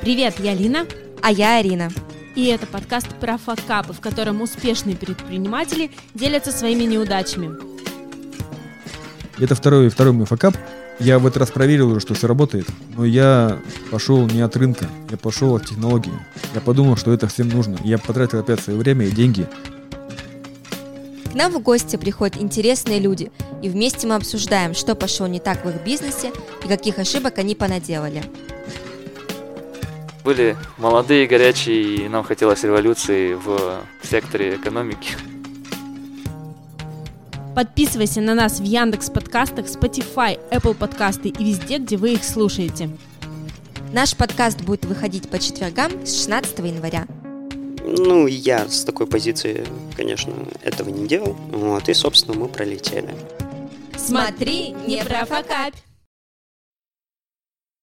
Привет, я Лина. А я Арина. И это подкаст про факапы, в котором успешные предприниматели делятся своими неудачами. Это второй, второй мой факап. Я в этот раз проверил уже, что все работает, но я пошел не от рынка, я пошел от технологии. Я подумал, что это всем нужно. Я потратил опять свое время и деньги. К нам в гости приходят интересные люди, и вместе мы обсуждаем, что пошло не так в их бизнесе и каких ошибок они понаделали. Были молодые, горячие, и нам хотелось революции в секторе экономики. Подписывайся на нас в Яндекс подкастах, Spotify, Apple подкасты и везде, где вы их слушаете. Наш подкаст будет выходить по четвергам с 16 января. Ну, я с такой позиции, конечно, этого не делал. Вот, и, собственно, мы пролетели. Смотри, не профокапь!